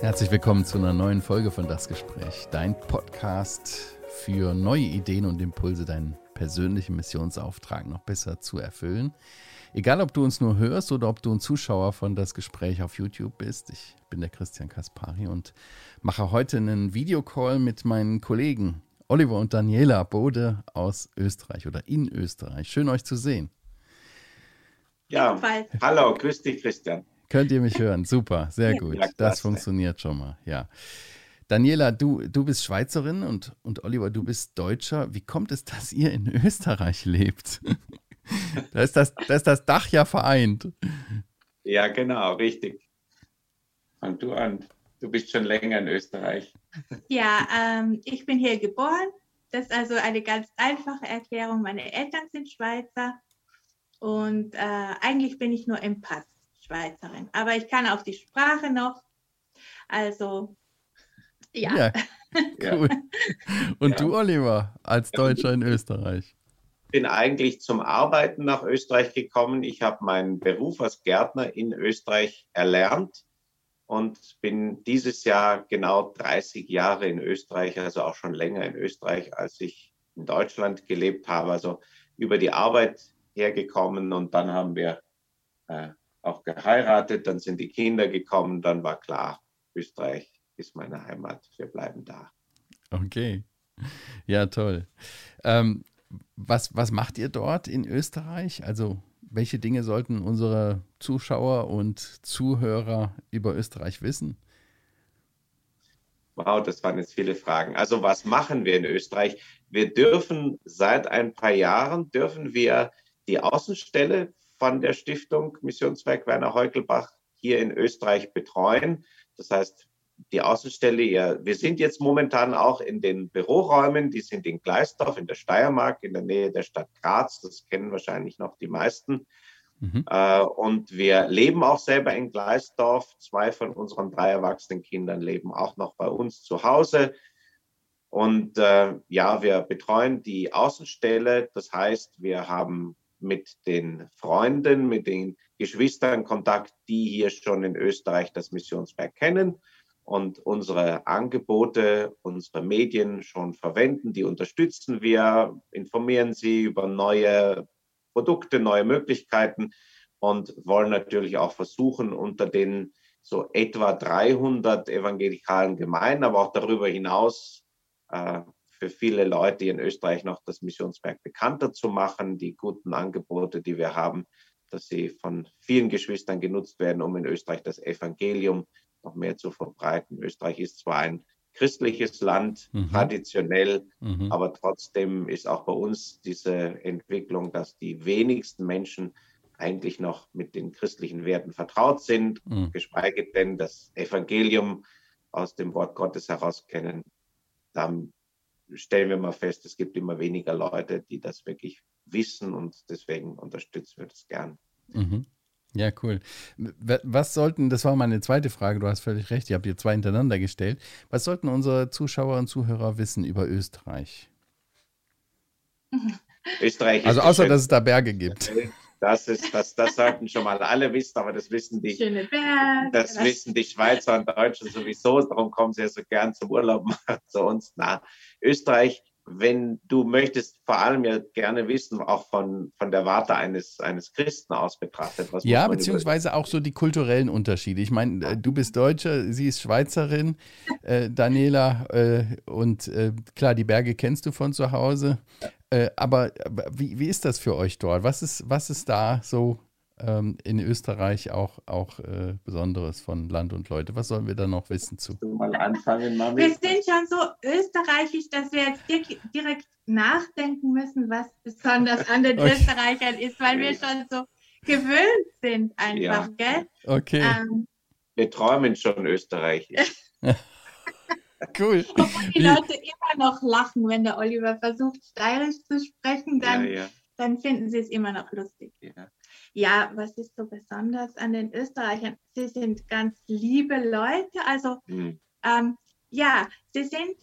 Herzlich willkommen zu einer neuen Folge von Das Gespräch, dein Podcast für neue Ideen und Impulse, deinen persönlichen Missionsauftrag noch besser zu erfüllen. Egal, ob du uns nur hörst oder ob du ein Zuschauer von Das Gespräch auf YouTube bist, ich bin der Christian Kaspari und mache heute einen Videocall mit meinen Kollegen Oliver und Daniela Bode aus Österreich oder in Österreich. Schön euch zu sehen. Ja, hallo, grüß dich, Christian. Könnt ihr mich hören? Super, sehr gut. Ja, das funktioniert schon mal, ja. Daniela, du, du bist Schweizerin und, und Oliver, du bist Deutscher. Wie kommt es, dass ihr in Österreich lebt? da, ist das, da ist das Dach ja vereint. Ja, genau, richtig. Fang du an. Du bist schon länger in Österreich. Ja, ähm, ich bin hier geboren. Das ist also eine ganz einfache Erklärung. Meine Eltern sind Schweizer und äh, eigentlich bin ich nur im Pass. Schweizerin. Aber ich kann auch die Sprache noch. Also, ja. ja cool. Und ja. du, Oliver, als Deutscher in Österreich? Ich bin eigentlich zum Arbeiten nach Österreich gekommen. Ich habe meinen Beruf als Gärtner in Österreich erlernt und bin dieses Jahr genau 30 Jahre in Österreich, also auch schon länger in Österreich, als ich in Deutschland gelebt habe. Also über die Arbeit hergekommen und dann haben wir äh, auch geheiratet, dann sind die Kinder gekommen, dann war klar, Österreich ist meine Heimat, wir bleiben da. Okay, ja toll. Ähm, was, was macht ihr dort in Österreich? Also welche Dinge sollten unsere Zuschauer und Zuhörer über Österreich wissen? Wow, das waren jetzt viele Fragen. Also was machen wir in Österreich? Wir dürfen seit ein paar Jahren, dürfen wir die Außenstelle von der Stiftung Missionswerk Werner Heukelbach hier in Österreich betreuen. Das heißt, die Außenstelle, ja, wir sind jetzt momentan auch in den Büroräumen, die sind in Gleisdorf in der Steiermark in der Nähe der Stadt Graz. Das kennen wahrscheinlich noch die meisten. Mhm. Äh, und wir leben auch selber in Gleisdorf. Zwei von unseren drei erwachsenen Kindern leben auch noch bei uns zu Hause. Und äh, ja, wir betreuen die Außenstelle. Das heißt, wir haben mit den Freunden, mit den Geschwistern Kontakt, die hier schon in Österreich das Missionswerk kennen und unsere Angebote, unsere Medien schon verwenden. Die unterstützen wir, informieren sie über neue Produkte, neue Möglichkeiten und wollen natürlich auch versuchen, unter den so etwa 300 evangelikalen Gemeinden, aber auch darüber hinaus äh, für viele Leute in Österreich noch das Missionswerk bekannter zu machen, die guten Angebote, die wir haben, dass sie von vielen Geschwistern genutzt werden, um in Österreich das Evangelium noch mehr zu verbreiten. Österreich ist zwar ein christliches Land, mhm. traditionell, mhm. aber trotzdem ist auch bei uns diese Entwicklung, dass die wenigsten Menschen eigentlich noch mit den christlichen Werten vertraut sind, mhm. geschweige denn das Evangelium aus dem Wort Gottes heraus kennen. Stellen wir mal fest, es gibt immer weniger Leute, die das wirklich wissen und deswegen unterstützen wir das gern. Mhm. Ja, cool. Was sollten, das war meine zweite Frage, du hast völlig recht, ich habe hier zwei hintereinander gestellt. Was sollten unsere Zuschauer und Zuhörer wissen über Österreich? Österreich. Also außer, dass es da Berge gibt. Das ist, das, das sollten schon mal alle wissen, aber das wissen die, Schöne Berge, das wissen die Schweizer und Deutschen sowieso. Darum kommen sie ja so gern zum Urlaub zu uns. Na, Österreich, wenn du möchtest, vor allem ja gerne wissen, auch von, von der Warte eines, eines Christen aus betrachtet. ja, beziehungsweise auch so die kulturellen Unterschiede. Ich meine, äh, du bist Deutscher, sie ist Schweizerin, äh, Daniela, äh, und äh, klar, die Berge kennst du von zu Hause. Äh, aber, aber wie, wie ist das für euch dort? Was ist, was ist da so ähm, in Österreich auch, auch äh, Besonderes von Land und Leute? Was sollen wir da noch wissen zu? Mal anfangen, Mami. Wir sind schon so österreichisch, dass wir jetzt direkt nachdenken müssen, was besonders an den okay. Österreichern ist, weil wir schon so gewöhnt sind einfach, ja. gell? Okay. Ähm, wir träumen schon österreichisch. Cool. Obwohl die Leute immer noch lachen, wenn der Oliver versucht, steirisch zu sprechen, dann, ja, ja. dann finden sie es immer noch lustig. Ja. ja. was ist so besonders an den Österreichern? Sie sind ganz liebe Leute. Also, mhm. ähm, ja, sie sind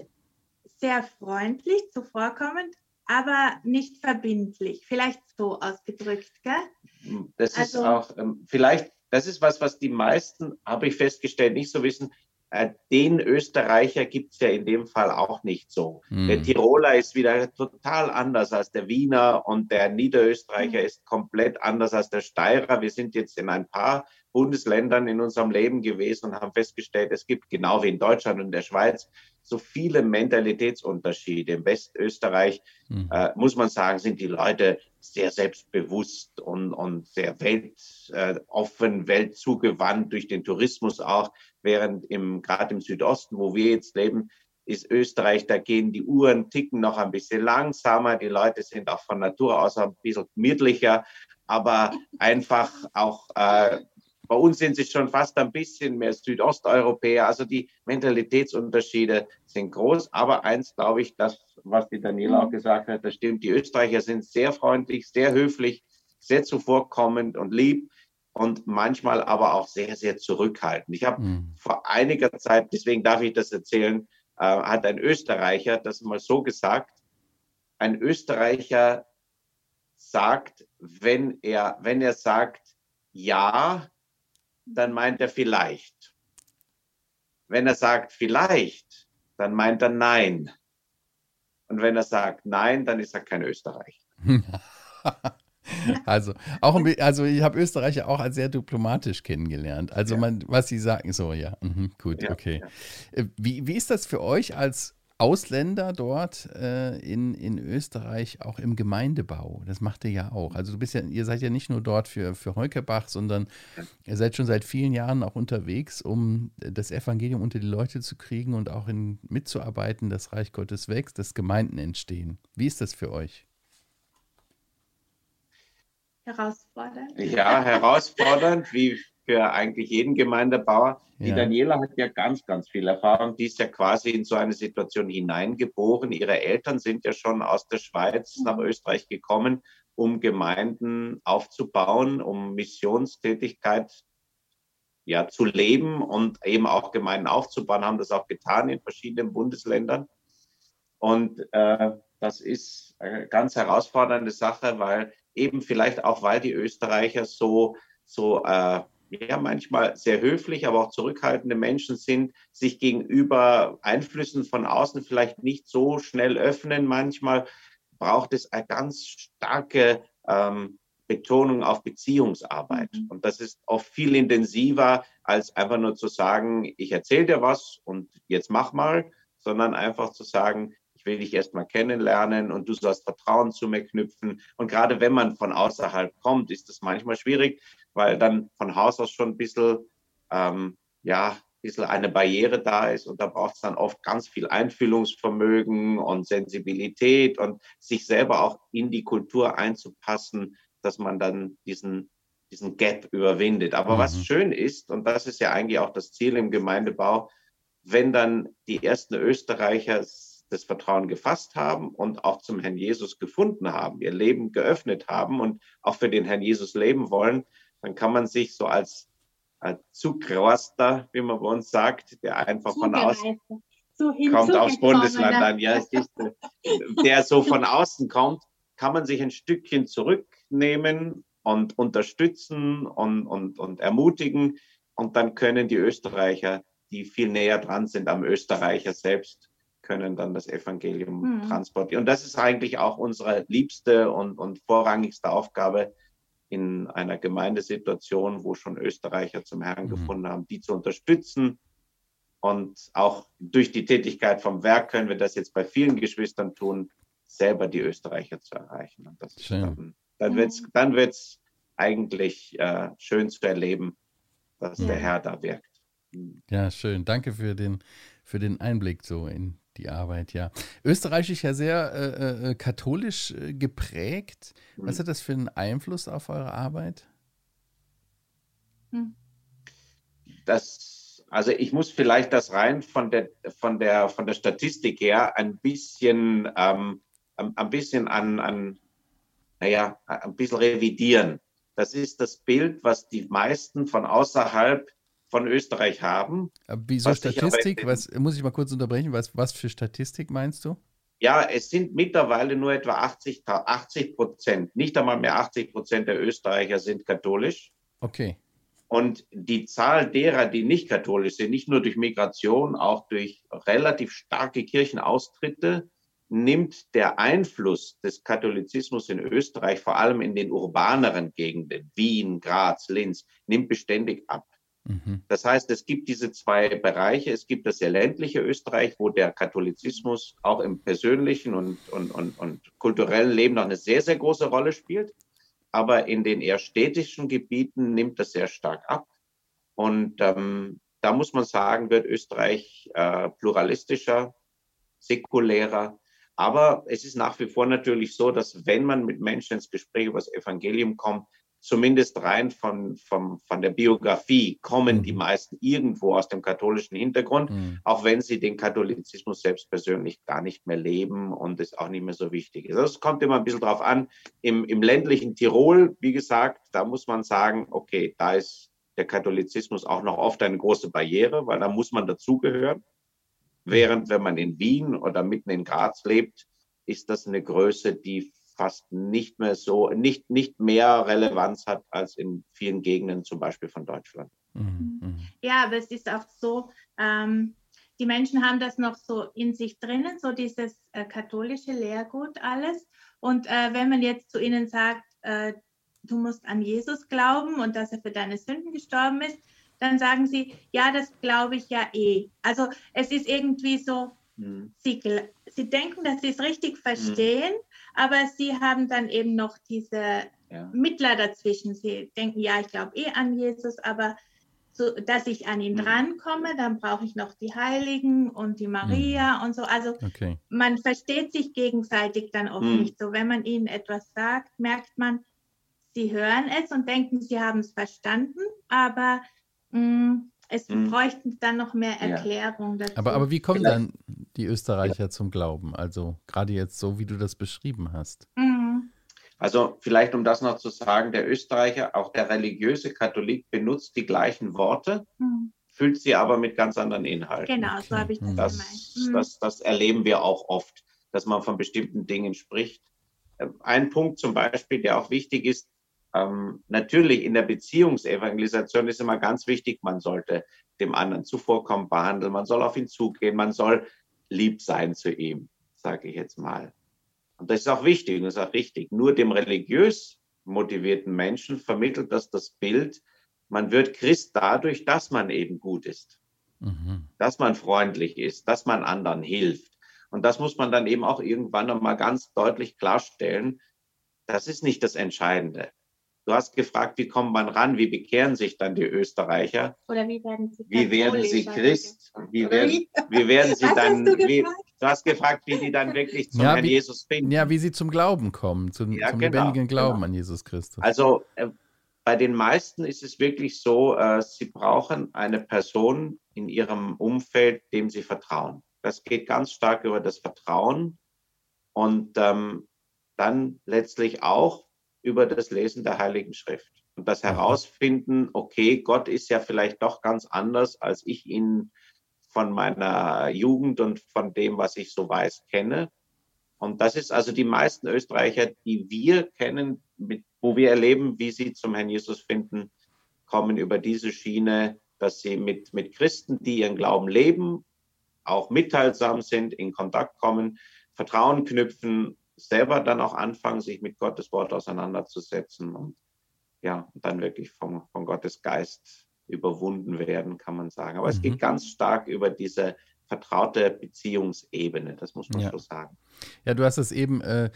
sehr freundlich, zuvorkommend, aber nicht verbindlich. Vielleicht so ausgedrückt, gell? Das also, ist auch, ähm, vielleicht das ist was, was die meisten, habe ich festgestellt, nicht so wissen. Äh, den Österreicher gibt es ja in dem Fall auch nicht so. Mhm. Der Tiroler ist wieder total anders als der Wiener und der Niederösterreicher mhm. ist komplett anders als der Steirer. Wir sind jetzt in ein paar Bundesländern in unserem Leben gewesen und haben festgestellt, es gibt genau wie in Deutschland und der Schweiz so viele Mentalitätsunterschiede. Im Westösterreich mhm. äh, muss man sagen, sind die Leute sehr selbstbewusst und, und sehr weltoffen, äh, weltzugewandt durch den Tourismus auch, während im gerade im Südosten, wo wir jetzt leben, ist Österreich, da gehen die Uhren ticken noch ein bisschen langsamer. Die Leute sind auch von Natur aus ein bisschen gemütlicher, aber einfach auch äh, bei uns sind sie schon fast ein bisschen mehr Südosteuropäer. Also die Mentalitätsunterschiede sind groß. Aber eins glaube ich, das, was die Daniela auch mhm. gesagt hat, das stimmt. Die Österreicher sind sehr freundlich, sehr höflich, sehr zuvorkommend und lieb und manchmal aber auch sehr, sehr zurückhaltend. Ich habe mhm. vor einiger Zeit, deswegen darf ich das erzählen, äh, hat ein Österreicher das mal so gesagt. Ein Österreicher sagt, wenn er, wenn er sagt, ja, dann meint er vielleicht. Wenn er sagt vielleicht, dann meint er nein. Und wenn er sagt nein, dann ist er kein Österreicher. also, auch, also ich habe Österreicher auch als sehr diplomatisch kennengelernt. Also ja. man, was sie sagen, so ja, mhm, gut, ja, okay. Ja. Äh, wie, wie ist das für euch als Ausländer dort äh, in, in Österreich auch im Gemeindebau. Das macht ihr ja auch. Also du bist ja, ihr seid ja nicht nur dort für, für Heukebach, sondern ihr seid schon seit vielen Jahren auch unterwegs, um das Evangelium unter die Leute zu kriegen und auch in, mitzuarbeiten, dass Reich Gottes wächst, dass Gemeinden entstehen. Wie ist das für euch? Herausfordernd. Ja, herausfordernd, wie für eigentlich jeden Gemeindebauer. Die ja. Daniela hat ja ganz, ganz viel Erfahrung. Die ist ja quasi in so eine Situation hineingeboren. Ihre Eltern sind ja schon aus der Schweiz nach mhm. Österreich gekommen, um Gemeinden aufzubauen, um Missionstätigkeit ja, zu leben und eben auch Gemeinden aufzubauen, haben das auch getan in verschiedenen Bundesländern. Und äh, das ist eine ganz herausfordernde Sache, weil eben vielleicht auch, weil die Österreicher so, so äh, ja manchmal sehr höflich, aber auch zurückhaltende Menschen sind, sich gegenüber Einflüssen von außen vielleicht nicht so schnell öffnen. Manchmal braucht es eine ganz starke ähm, Betonung auf Beziehungsarbeit. Mhm. Und das ist oft viel intensiver, als einfach nur zu sagen, ich erzähle dir was und jetzt mach mal, sondern einfach zu sagen, ich will dich erst mal kennenlernen und du sollst Vertrauen zu mir knüpfen. Und gerade wenn man von außerhalb kommt, ist das manchmal schwierig, weil dann von Haus aus schon ein bisschen, ähm, ja, ein bisschen eine Barriere da ist und da braucht es dann oft ganz viel Einfühlungsvermögen und Sensibilität und sich selber auch in die Kultur einzupassen, dass man dann diesen, diesen Gap überwindet. Aber mhm. was schön ist, und das ist ja eigentlich auch das Ziel im Gemeindebau, wenn dann die ersten Österreicher das Vertrauen gefasst haben und auch zum Herrn Jesus gefunden haben, ihr Leben geöffnet haben und auch für den Herrn Jesus leben wollen, dann kann man sich so als, als Zugraster, wie man bei uns sagt, der einfach von außen so kommt aufs Bundesland an, ja, der so von außen kommt, kann man sich ein Stückchen zurücknehmen und unterstützen und, und, und ermutigen. Und dann können die Österreicher, die viel näher dran sind am Österreicher selbst, können dann das Evangelium mhm. transportieren. Und das ist eigentlich auch unsere liebste und, und vorrangigste Aufgabe in einer Gemeindesituation, wo schon Österreicher zum Herrn mhm. gefunden haben, die zu unterstützen. Und auch durch die Tätigkeit vom Werk können wir das jetzt bei vielen Geschwistern tun, selber die Österreicher zu erreichen. Und das schön. dann, dann wird es dann wird's eigentlich äh, schön zu erleben, dass ja. der Herr da wirkt. Ja, schön. Danke für den, für den Einblick so in die Arbeit, ja. Österreich ist ja sehr äh, äh, katholisch äh, geprägt. Was mhm. hat das für einen Einfluss auf eure Arbeit? Hm. Das, also ich muss vielleicht das rein von der, von der, von der Statistik her ein bisschen, ähm, ein bisschen an, an, naja, ein bisschen revidieren. Das ist das Bild, was die meisten von außerhalb von Österreich haben. Wieso Statistik? Was, muss ich mal kurz unterbrechen? Was, was für Statistik meinst du? Ja, es sind mittlerweile nur etwa 80, 80 Prozent, nicht einmal mehr 80 Prozent der Österreicher sind katholisch. Okay. Und die Zahl derer, die nicht katholisch sind, nicht nur durch Migration, auch durch relativ starke Kirchenaustritte, nimmt der Einfluss des Katholizismus in Österreich, vor allem in den urbaneren Gegenden, Wien, Graz, Linz, nimmt beständig ab. Mhm. Das heißt, es gibt diese zwei Bereiche. Es gibt das sehr ländliche Österreich, wo der Katholizismus auch im persönlichen und, und, und, und kulturellen Leben noch eine sehr, sehr große Rolle spielt aber in den eher städtischen Gebieten nimmt das sehr stark ab. Und ähm, da muss man sagen, wird Österreich äh, pluralistischer, säkulärer. Aber es ist nach wie vor natürlich so, dass wenn man mit Menschen ins Gespräch über das Evangelium kommt, zumindest rein von, von, von der Biografie kommen die mhm. meisten irgendwo aus dem katholischen Hintergrund, mhm. auch wenn sie den Katholizismus selbst persönlich gar nicht mehr leben und es auch nicht mehr so wichtig ist. Also es kommt immer ein bisschen drauf an. Im, Im ländlichen Tirol, wie gesagt, da muss man sagen, okay, da ist der Katholizismus auch noch oft eine große Barriere, weil da muss man dazugehören. Während wenn man in Wien oder mitten in Graz lebt, ist das eine Größe, die fast nicht mehr so, nicht, nicht mehr Relevanz hat als in vielen Gegenden, zum Beispiel von Deutschland. Mhm. mhm. Ja, aber es ist auch so, ähm, die Menschen haben das noch so in sich drinnen, so dieses äh, katholische Lehrgut alles. Und äh, wenn man jetzt zu ihnen sagt, äh, du musst an Jesus glauben und dass er für deine Sünden gestorben ist, dann sagen sie, ja, das glaube ich ja eh. Also es ist irgendwie so, mhm. sie, sie denken, dass sie es richtig mhm. verstehen, mhm aber sie haben dann eben noch diese ja. Mittler dazwischen. Sie denken, ja, ich glaube eh an Jesus, aber so, dass ich an ihn mhm. drankomme, dann brauche ich noch die Heiligen und die Maria mhm. und so. Also okay. man versteht sich gegenseitig dann oft mhm. nicht so. Wenn man ihnen etwas sagt, merkt man, sie hören es und denken, sie haben es verstanden, aber mh, mm, es mhm. bräuchten dann noch mehr Erklärung dazu. Aber, aber wie kommen dann die Österreicher ja. zum Glauben? Also gerade jetzt so, wie du das beschrieben hast. Mhm. Also vielleicht, um das noch zu sagen, der Österreicher, auch der religiöse Katholik, benutzt die gleichen Worte, mhm. füllt sie aber mit ganz anderen Inhalten. Genau, okay. so habe ich das, das gemeint. Mhm. Das, das erleben wir auch oft, dass man von bestimmten Dingen spricht. Äh, ein Punkt zum Beispiel, der auch wichtig ist, ähm, natürlich in der Beziehungsevangelisation ist immer ganz wichtig, man sollte dem anderen zuvorkommen behandeln, man soll auf ihn zugehen, man soll lieb sein zu ihm, sage ich jetzt mal. Und das ist auch wichtig und das ist auch richtig. Nur dem religiös motivierten Menschen vermittelt das das Bild, man wird Christ dadurch, dass man eben gut ist, mhm. dass man freundlich ist, dass man anderen hilft. Und das muss man dann eben auch irgendwann nochmal ganz deutlich klarstellen. Das ist nicht das Entscheidende. Du hast gefragt, wie kommt man ran? Wie bekehren sich dann die Österreicher? Oder wie werden sie, wie werden sie Christ? Wie werden, wie werden sie dann? Du, wie, du, hast gefragt, wie die dann wirklich zum ja, Herrn wie, Jesus finden. Ja, wie sie zum Glauben kommen, zum, ja, zum genau, lebendigen Glauben genau. an Jesus Christus. Also äh, bei den meisten ist es wirklich so, äh, sie brauchen eine Person in ihrem Umfeld, dem sie vertrauen. Das geht ganz stark über das Vertrauen und ähm, dann letztlich auch über das Lesen der Heiligen Schrift. Und das Herausfinden, okay, Gott ist ja vielleicht doch ganz anders, als ich ihn von meiner Jugend und von dem, was ich so weiß, kenne. Und das ist also die meisten Österreicher, die wir kennen, mit, wo wir erleben, wie sie zum Herrn Jesus finden, kommen über diese Schiene, dass sie mit, mit Christen, die ihren Glauben leben, auch mitteilsam sind, in Kontakt kommen, Vertrauen knüpfen selber dann auch anfangen, sich mit Gottes Wort auseinanderzusetzen und ja, dann wirklich vom, von Gottes Geist überwunden werden, kann man sagen. Aber mhm. es geht ganz stark über diese vertraute Beziehungsebene, das muss man ja. so sagen. Ja, du hast es eben äh,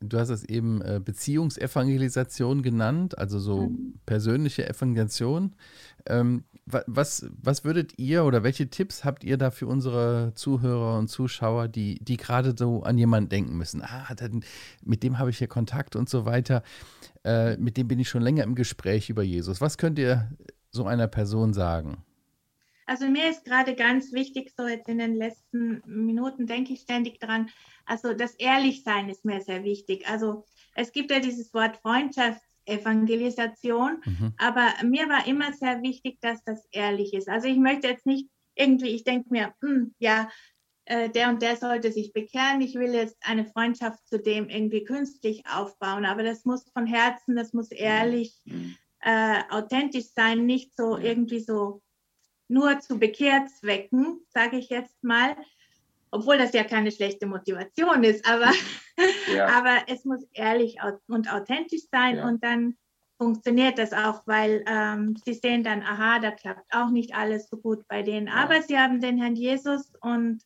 du hast es eben äh, Beziehungsevangelisation genannt, also so mhm. persönliche Evangelisation. Ähm, was, was würdet ihr oder welche Tipps habt ihr da für unsere Zuhörer und Zuschauer, die, die gerade so an jemanden denken müssen? Ah, dann, mit dem habe ich hier Kontakt und so weiter. Äh, mit dem bin ich schon länger im Gespräch über Jesus. Was könnt ihr so einer Person sagen? Also mir ist gerade ganz wichtig, so jetzt in den letzten Minuten denke ich ständig dran, also das Ehrlichsein ist mir sehr wichtig. Also es gibt ja dieses Wort Freundschaftsevangelisation, mhm. aber mir war immer sehr wichtig, dass das ehrlich ist. Also ich möchte jetzt nicht irgendwie, ich denke mir, hm, ja, äh, der und der sollte sich bekehren, ich will jetzt eine Freundschaft zu dem irgendwie künstlich aufbauen, aber das muss von Herzen, das muss ehrlich mhm äh, authentisch sein, nicht so irgendwie so nur zu Bekehrzwecken, sage ich jetzt mal, obwohl das ja keine schlechte Motivation ist, aber, ja. aber es muss ehrlich und authentisch sein ja. und dann funktioniert das auch, weil ähm, sie sehen dann, aha, da klappt auch nicht alles so gut bei denen, ja. aber sie haben den Herrn Jesus und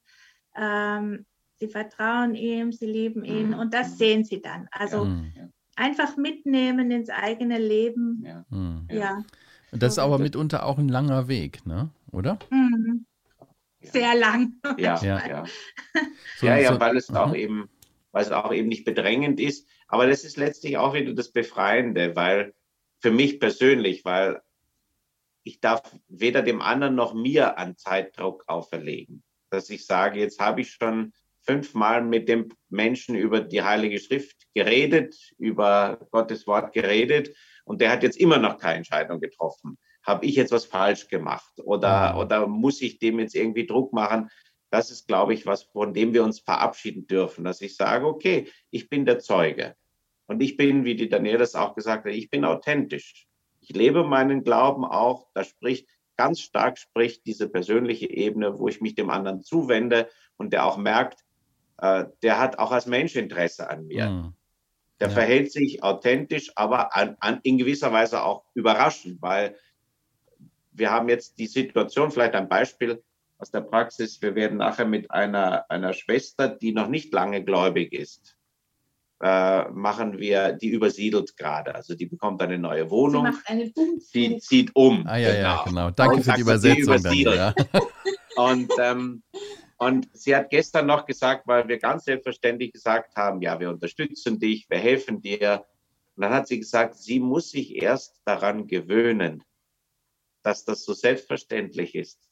ähm, sie vertrauen ihm, sie lieben ihn mhm. und das sehen sie dann. Also einfach mitnehmen ins eigene Leben. Ja. Mhm. ja. Und das ist aber mitunter auch ein langer Weg, ne? oder? Mhm. Sehr lang. Ja, ja. ja. So, ja, ja, weil es auch eben, weil es auch eben nicht bedrängend ist. Aber das ist letztlich auch wieder das Befreiende, weil für mich persönlich, weil ich darf weder dem anderen noch mir an Zeitdruck auferlegen. Dass ich sage, jetzt habe ich schon fünfmal mit dem Menschen über die Heilige Schrift geredet, über Gottes Wort geredet und der hat jetzt immer noch keine Entscheidung getroffen. Habe ich jetzt was falsch gemacht oder, mhm. oder muss ich dem jetzt irgendwie Druck machen? Das ist, glaube ich, was, von dem wir uns verabschieden dürfen, dass ich sage, okay, ich bin der Zeuge. Und ich bin, wie die Daniela das auch gesagt hat, ich bin authentisch. Ich lebe meinen Glauben auch. Da spricht, ganz stark spricht diese persönliche Ebene, wo ich mich dem anderen zuwende und der auch merkt, äh, der hat auch als Mensch Interesse an mir. Mhm. Der ja. verhält sich authentisch, aber an, an, in gewisser Weise auch überraschend, weil wir haben jetzt die Situation, vielleicht ein Beispiel aus der Praxis, wir werden nachher mit einer, einer Schwester, die noch nicht lange gläubig ist, äh, machen wir, die übersiedelt gerade. Also die bekommt eine neue Wohnung. Sie macht eine Sie zieht um. Ah ja, genau. ja, genau. Danke Und für die Übersetzung. Dann, ja. Und ähm, und sie hat gestern noch gesagt, weil wir ganz selbstverständlich gesagt haben, ja, wir unterstützen dich, wir helfen dir. Und dann hat sie gesagt, sie muss sich erst daran gewöhnen, dass das so selbstverständlich ist,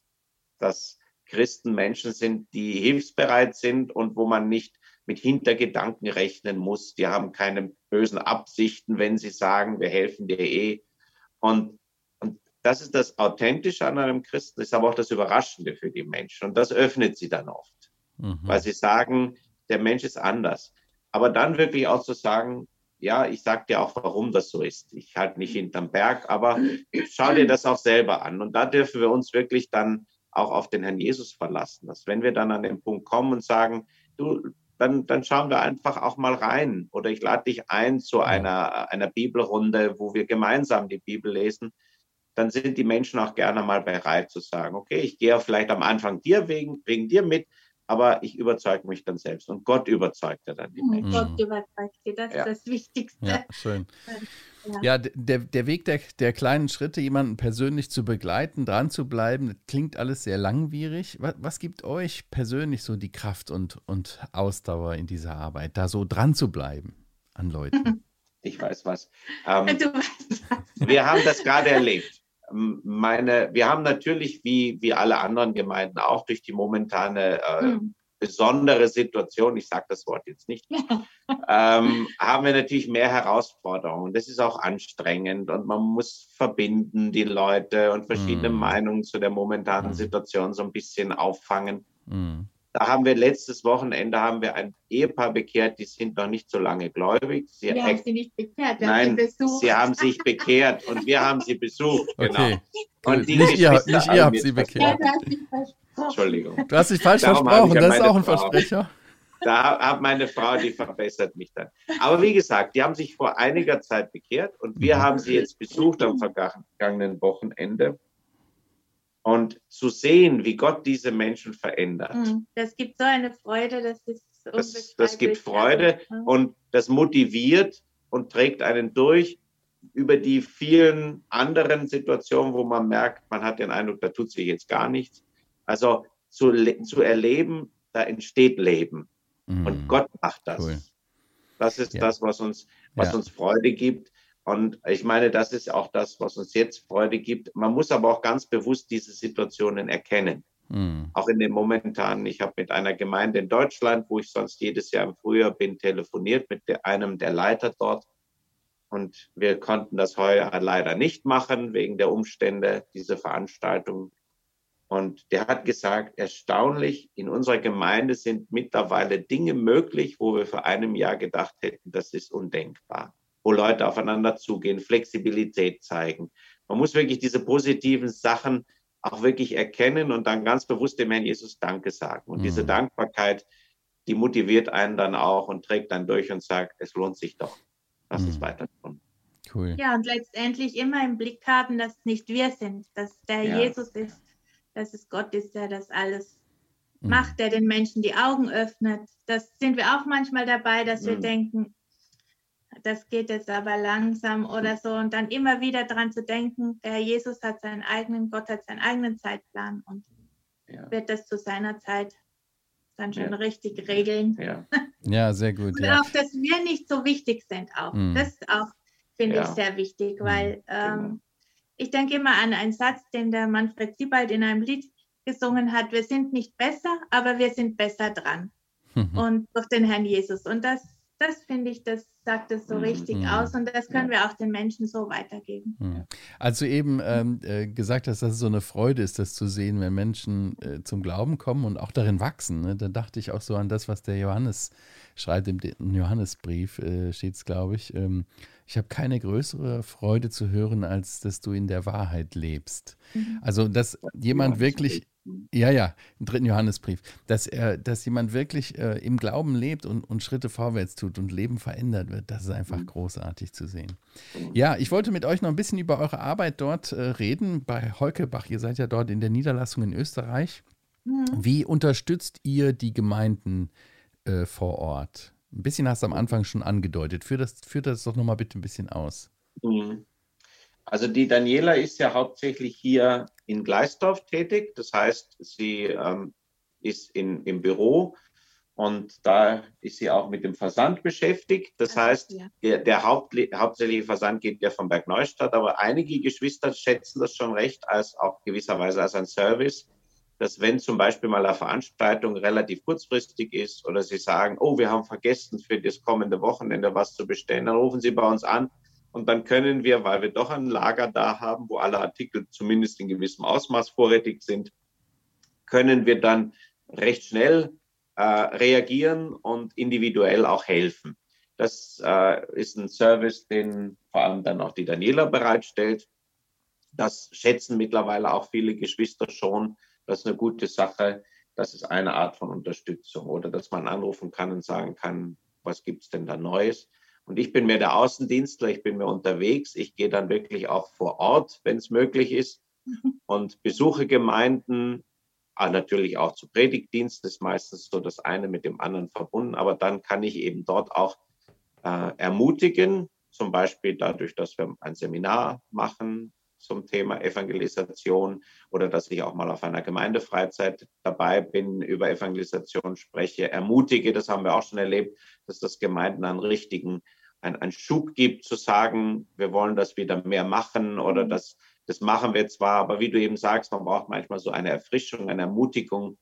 dass Christen Menschen sind, die hilfsbereit sind und wo man nicht mit Hintergedanken rechnen muss. Die haben keine bösen Absichten, wenn sie sagen, wir helfen dir eh. Und das ist das Authentische an einem Christen, ist aber auch das Überraschende für die Menschen. Und das öffnet sie dann oft, mhm. weil sie sagen, der Mensch ist anders. Aber dann wirklich auch zu sagen, ja, ich sage dir auch, warum das so ist. Ich halte nicht hinterm Berg, aber schau dir das auch selber an. Und da dürfen wir uns wirklich dann auch auf den Herrn Jesus verlassen. Dass wenn wir dann an den Punkt kommen und sagen, du, dann, dann schauen wir einfach auch mal rein. Oder ich lade dich ein zu einer, einer Bibelrunde, wo wir gemeinsam die Bibel lesen dann sind die Menschen auch gerne mal bereit zu sagen, okay, ich gehe vielleicht am Anfang dir wegen, wegen dir mit, aber ich überzeuge mich dann selbst. Und Gott überzeugt ja dann die mhm. Menschen. Gott überzeugt sie, das ja. ist das Wichtigste. Ja, schön. Ja, ja der, der Weg der, der kleinen Schritte, jemanden persönlich zu begleiten, dran zu bleiben, klingt alles sehr langwierig. Was, was gibt euch persönlich so die Kraft und, und Ausdauer in dieser Arbeit, da so dran zu bleiben an Leuten? Ich weiß was. Ähm, weißt was. Wir haben das gerade erlebt meine, wir haben natürlich wie, wie alle anderen Gemeinden auch durch die momentane äh, mhm. besondere Situation, ich sage das Wort jetzt nicht, ähm, haben wir natürlich mehr Herausforderungen. Das ist auch anstrengend und man muss verbinden die Leute und verschiedene mhm. Meinungen zu der momentanen mhm. Situation so ein bisschen auffangen. Mhm. Da haben wir letztes Wochenende haben wir ein Ehepaar bekehrt, die sind noch nicht so lange gläubig. Sie wir haben sie nicht bekehrt, wir nein, haben sie, sie haben sich bekehrt und wir haben sie besucht. Genau. Und die nicht, ihr, nicht ihr habt sie bekehrt. Entschuldigung. Du hast dich falsch Darum versprochen, das ist auch ein Frau. Versprecher. Da hat meine Frau, die verbessert mich dann. Aber wie gesagt, die haben sich vor einiger Zeit bekehrt und wir mhm. haben sie jetzt besucht am vergangenen Wochenende und zu sehen, wie Gott diese Menschen verändert. Hm, das gibt so eine Freude, das ist das, das gibt Freude und das motiviert und trägt einen durch über die vielen anderen Situationen, wo man merkt, man hat den Eindruck, da tut sich jetzt gar nichts. Also zu, zu erleben, da entsteht Leben. Mhm. Und Gott macht das. Cool. Das ist ja. das, was uns, was ja. uns Freude gibt. Und ich meine, das ist auch das, was uns jetzt Freude gibt. Man muss aber auch ganz bewusst diese Situationen erkennen. Mhm. Auch in dem momentanen, ich habe mit einer Gemeinde in Deutschland, wo ich sonst jedes Jahr im Frühjahr bin, telefoniert mit einem der Leiter dort. Und wir konnten das heuer leider nicht machen wegen der Umstände dieser Veranstaltung. Und der hat gesagt, erstaunlich, in unserer Gemeinde sind mittlerweile Dinge möglich, wo wir vor einem Jahr gedacht hätten, das ist undenkbar. Wo Leute aufeinander zugehen, Flexibilität zeigen. Man muss wirklich diese positiven Sachen auch wirklich erkennen und dann ganz bewusst dem Herrn Jesus Danke sagen. Und mhm. diese Dankbarkeit, die motiviert einen dann auch und trägt dann durch und sagt, es lohnt sich doch. Lass mhm. es weiter tun. Cool. Ja, und letztendlich immer im Blick haben, dass es nicht wir sind, dass der ja. Jesus ist, dass es Gott ist, der das alles mhm. macht, der den Menschen die Augen öffnet. Das sind wir auch manchmal dabei, dass wir mhm. denken, das geht jetzt aber langsam oder so. Und dann immer wieder daran zu denken, der Jesus hat seinen eigenen, Gott hat seinen eigenen Zeitplan und ja. wird das zu seiner Zeit dann schon ja. richtig regeln. Ja, ja sehr gut. und ja. auch, dass wir nicht so wichtig sind auch. Mhm. Das auch, finde ich, sehr wichtig, mhm. weil ähm, genau. ich denke immer an einen Satz, den der Manfred Siebald in einem Lied gesungen hat, wir sind nicht besser, aber wir sind besser dran. und durch den Herrn Jesus. Und das das finde ich, das sagt es so mhm, richtig mhm. aus und das können wir auch den Menschen so weitergeben. Mhm. Also eben ähm, äh, gesagt hast, dass es so eine Freude ist, das zu sehen, wenn Menschen äh, zum Glauben kommen und auch darin wachsen. Ne? Da dachte ich auch so an das, was der Johannes schreibt im Johannesbrief, äh, steht es, glaube ich. Ähm, ich habe keine größere Freude zu hören, als dass du in der Wahrheit lebst. Mhm. Also, dass jemand wirklich ja, ja, im dritten Johannesbrief, dass er, dass jemand wirklich äh, im Glauben lebt und, und Schritte vorwärts tut und Leben verändert wird, das ist einfach mhm. großartig zu sehen. Ja, ich wollte mit euch noch ein bisschen über eure Arbeit dort äh, reden, bei Heukebach. Ihr seid ja dort in der Niederlassung in Österreich. Mhm. Wie unterstützt ihr die Gemeinden äh, vor Ort? Ein bisschen hast du am Anfang schon angedeutet. Führt das, führt das doch nochmal bitte ein bisschen aus. Mhm. Also die Daniela ist ja hauptsächlich hier in Gleisdorf tätig. Das heißt, sie ähm, ist in, im Büro und da ist sie auch mit dem Versand beschäftigt. Das heißt, der, der Haupt, hauptsächliche Versand geht ja von Berg Neustadt, aber einige Geschwister schätzen das schon recht als auch gewisserweise als ein Service, dass wenn zum Beispiel mal eine Veranstaltung relativ kurzfristig ist oder sie sagen, oh, wir haben vergessen für das kommende Wochenende was zu bestellen, dann rufen sie bei uns an und dann können wir, weil wir doch ein Lager da haben, wo alle Artikel zumindest in gewissem Ausmaß vorrätig sind, können wir dann recht schnell äh, reagieren und individuell auch helfen. Das äh, ist ein Service, den vor allem dann auch die Daniela bereitstellt. Das schätzen mittlerweile auch viele Geschwister schon. Das ist eine gute Sache. Das ist eine Art von Unterstützung oder dass man anrufen kann und sagen kann, was gibt es denn da Neues? Und ich bin mehr der Außendienstler, ich bin mehr unterwegs. Ich gehe dann wirklich auch vor Ort, wenn es möglich ist, mhm. und besuche Gemeinden, ah, natürlich auch zu Predigtdienst, ist meistens so das eine mit dem anderen verbunden, aber dann kann ich eben dort auch äh, ermutigen, zum Beispiel dadurch, dass wir ein Seminar machen zum Thema Evangelisation oder dass ich auch mal auf einer Gemeindefreizeit dabei bin, über Evangelisation spreche, ermutige, das haben wir auch schon erlebt, dass das Gemeinden einen richtigen ein, ein Schub gibt, zu sagen, wir wollen das wieder mehr machen oder mhm. das, das machen wir zwar, aber wie du eben sagst, man braucht manchmal so eine Erfrischung, eine Ermutigung.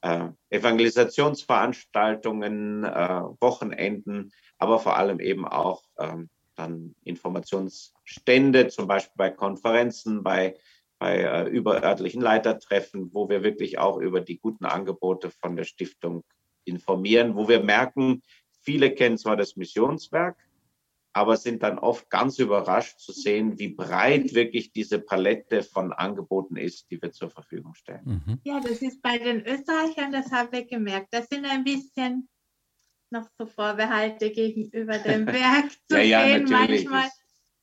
Äh, Evangelisationsveranstaltungen, äh, Wochenenden, aber vor allem eben auch ähm, dann Informationsstände, zum Beispiel bei Konferenzen, bei, bei äh, überörtlichen Leitertreffen, wo wir wirklich auch über die guten Angebote von der Stiftung informieren, wo wir merken, Viele kennen zwar das Missionswerk, aber sind dann oft ganz überrascht zu sehen, wie breit wirklich diese Palette von Angeboten ist, die wir zur Verfügung stellen. Mhm. Ja, das ist bei den Österreichern, das habe ich gemerkt. Das sind ein bisschen noch so Vorbehalte gegenüber dem Werk zu ja, ja, sehen, manchmal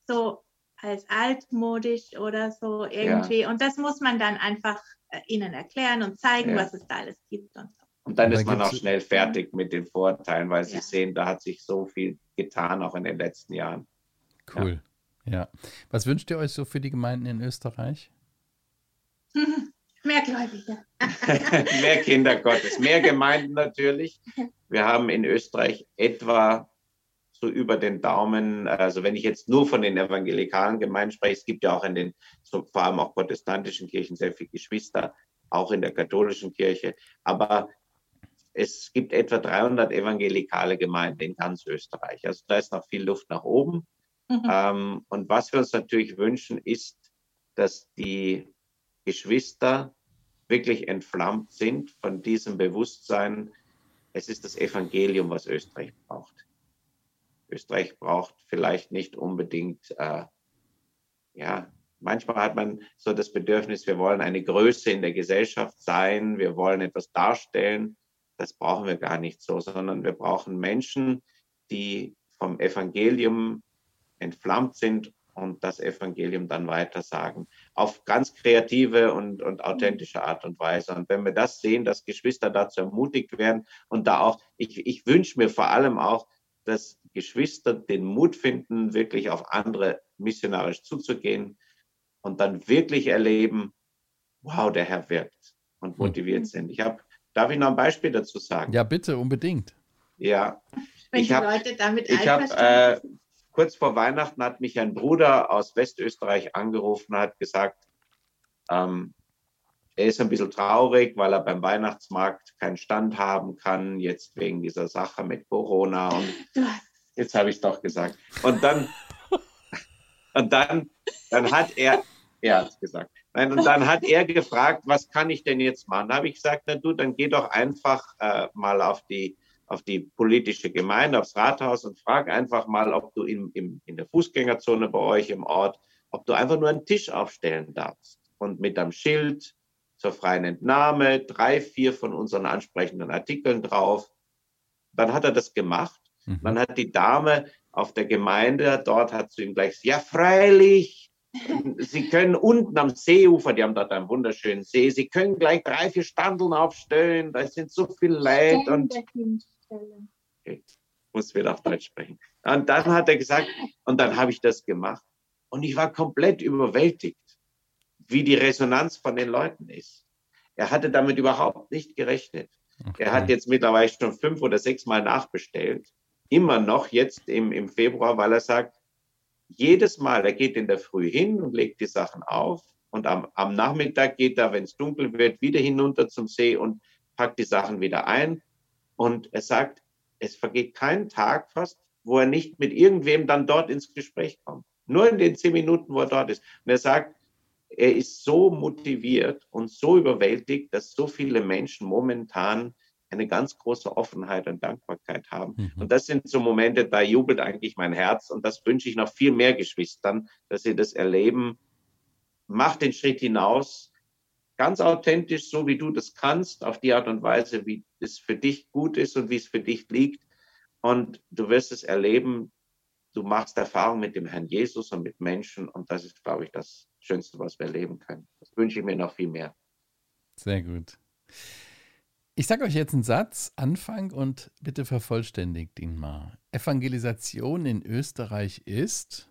so als altmodisch oder so irgendwie. Ja. Und das muss man dann einfach äh, ihnen erklären und zeigen, was es da alles gibt und so. Und dann ist man auch schnell fertig mit den Vorteilen, weil sie ja. sehen, da hat sich so viel getan, auch in den letzten Jahren. Cool. Ja. ja. Was wünscht ihr euch so für die Gemeinden in Österreich? Mehr Gläubige. mehr Kinder Gottes, mehr Gemeinden natürlich. Wir haben in Österreich etwa so über den Daumen, also wenn ich jetzt nur von den evangelikalen Gemeinden spreche, es gibt ja auch in den, so vor allem auch protestantischen Kirchen sehr viele Geschwister, auch in der katholischen Kirche. Aber es gibt etwa 300 evangelikale Gemeinden in ganz Österreich. Also da ist noch viel Luft nach oben. Mhm. Ähm, und was wir uns natürlich wünschen, ist, dass die Geschwister wirklich entflammt sind von diesem Bewusstsein, es ist das Evangelium, was Österreich braucht. Österreich braucht vielleicht nicht unbedingt, äh, ja, manchmal hat man so das Bedürfnis, wir wollen eine Größe in der Gesellschaft sein, wir wollen etwas darstellen. Das brauchen wir gar nicht so, sondern wir brauchen Menschen, die vom Evangelium entflammt sind und das Evangelium dann weitersagen. Auf ganz kreative und, und authentische Art und Weise. Und wenn wir das sehen, dass Geschwister dazu ermutigt werden und da auch, ich, ich wünsche mir vor allem auch, dass Geschwister den Mut finden, wirklich auf andere missionarisch zuzugehen und dann wirklich erleben, wow, der Herr wirkt und motiviert mhm. sind. Ich habe, darf ich noch ein Beispiel dazu sagen? Ja, bitte, unbedingt. Ja. Wenn ich die hab, Leute damit ich habe äh, kurz vor Weihnachten hat mich ein Bruder aus Westösterreich angerufen, hat gesagt, ähm, er ist ein bisschen traurig, weil er beim Weihnachtsmarkt keinen Stand haben kann, jetzt wegen dieser Sache mit Corona. Und jetzt habe ich es doch gesagt. Und dann, und dann, dann hat er, er hat es gesagt. Nein, und dann hat er gefragt, was kann ich denn jetzt machen? Da habe ich gesagt, na du, dann geh doch einfach äh, mal auf die auf die politische Gemeinde, aufs Rathaus und frag einfach mal, ob du in, in, in der Fußgängerzone bei euch im Ort, ob du einfach nur einen Tisch aufstellen darfst und mit einem Schild zur freien Entnahme, drei, vier von unseren ansprechenden Artikeln drauf. Dann hat er das gemacht. Mhm. Dann hat die Dame auf der Gemeinde dort hat zu ihm gleich ja freilich, Sie können unten am Seeufer, die haben dort einen wunderschönen See, Sie können gleich drei, vier Standeln aufstellen, da sind so viel Leid und. Okay. Muss wieder auf Deutsch sprechen. Und dann hat er gesagt, und dann habe ich das gemacht. Und ich war komplett überwältigt, wie die Resonanz von den Leuten ist. Er hatte damit überhaupt nicht gerechnet. Okay. Er hat jetzt mittlerweile schon fünf oder sechs Mal nachbestellt. Immer noch jetzt im, im Februar, weil er sagt, jedes Mal, er geht in der Früh hin und legt die Sachen auf. Und am, am Nachmittag geht er, wenn es dunkel wird, wieder hinunter zum See und packt die Sachen wieder ein. Und er sagt, es vergeht kein Tag fast, wo er nicht mit irgendwem dann dort ins Gespräch kommt. Nur in den zehn Minuten, wo er dort ist. Und er sagt, er ist so motiviert und so überwältigt, dass so viele Menschen momentan eine ganz große Offenheit und Dankbarkeit haben. Mhm. Und das sind so Momente, da jubelt eigentlich mein Herz. Und das wünsche ich noch viel mehr Geschwistern, dass sie das erleben. Macht den Schritt hinaus, ganz authentisch, so wie du das kannst, auf die Art und Weise, wie es für dich gut ist und wie es für dich liegt. Und du wirst es erleben, du machst Erfahrung mit dem Herrn Jesus und mit Menschen. Und das ist, glaube ich, das Schönste, was wir erleben können. Das wünsche ich mir noch viel mehr. Sehr gut. Ich sage euch jetzt einen Satz, Anfang und bitte vervollständigt ihn mal. Evangelisation in Österreich ist.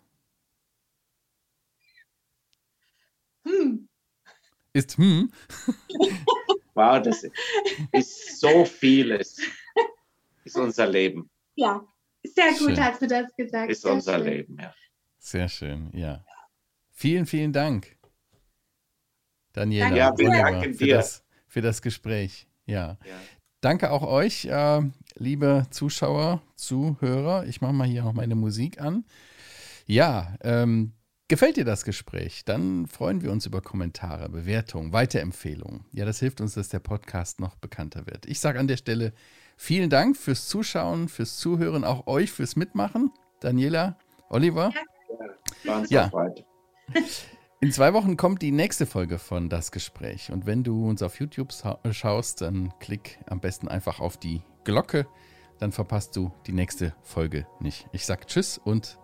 Hm ist hm. Wow, das ist so vieles. Ist unser Leben. Ja, sehr gut schön. hast du das gesagt. Ist sehr unser schön. Leben, ja. Sehr schön, ja. Vielen, vielen Dank, Daniela. Ja, wir danken für dir. Das, für das Gespräch. Ja. ja. Danke auch euch, äh, liebe Zuschauer, Zuhörer. Ich mache mal hier auch meine Musik an. Ja, ähm, Gefällt dir das Gespräch? Dann freuen wir uns über Kommentare, Bewertungen, Weiterempfehlungen. Ja, das hilft uns, dass der Podcast noch bekannter wird. Ich sage an der Stelle vielen Dank fürs Zuschauen, fürs Zuhören, auch euch fürs Mitmachen. Daniela, Oliver. Ja, ja. In zwei Wochen kommt die nächste Folge von Das Gespräch. Und wenn du uns auf YouTube schaust, dann klick am besten einfach auf die Glocke. Dann verpasst du die nächste Folge nicht. Ich sage Tschüss und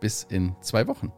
bis in zwei Wochen.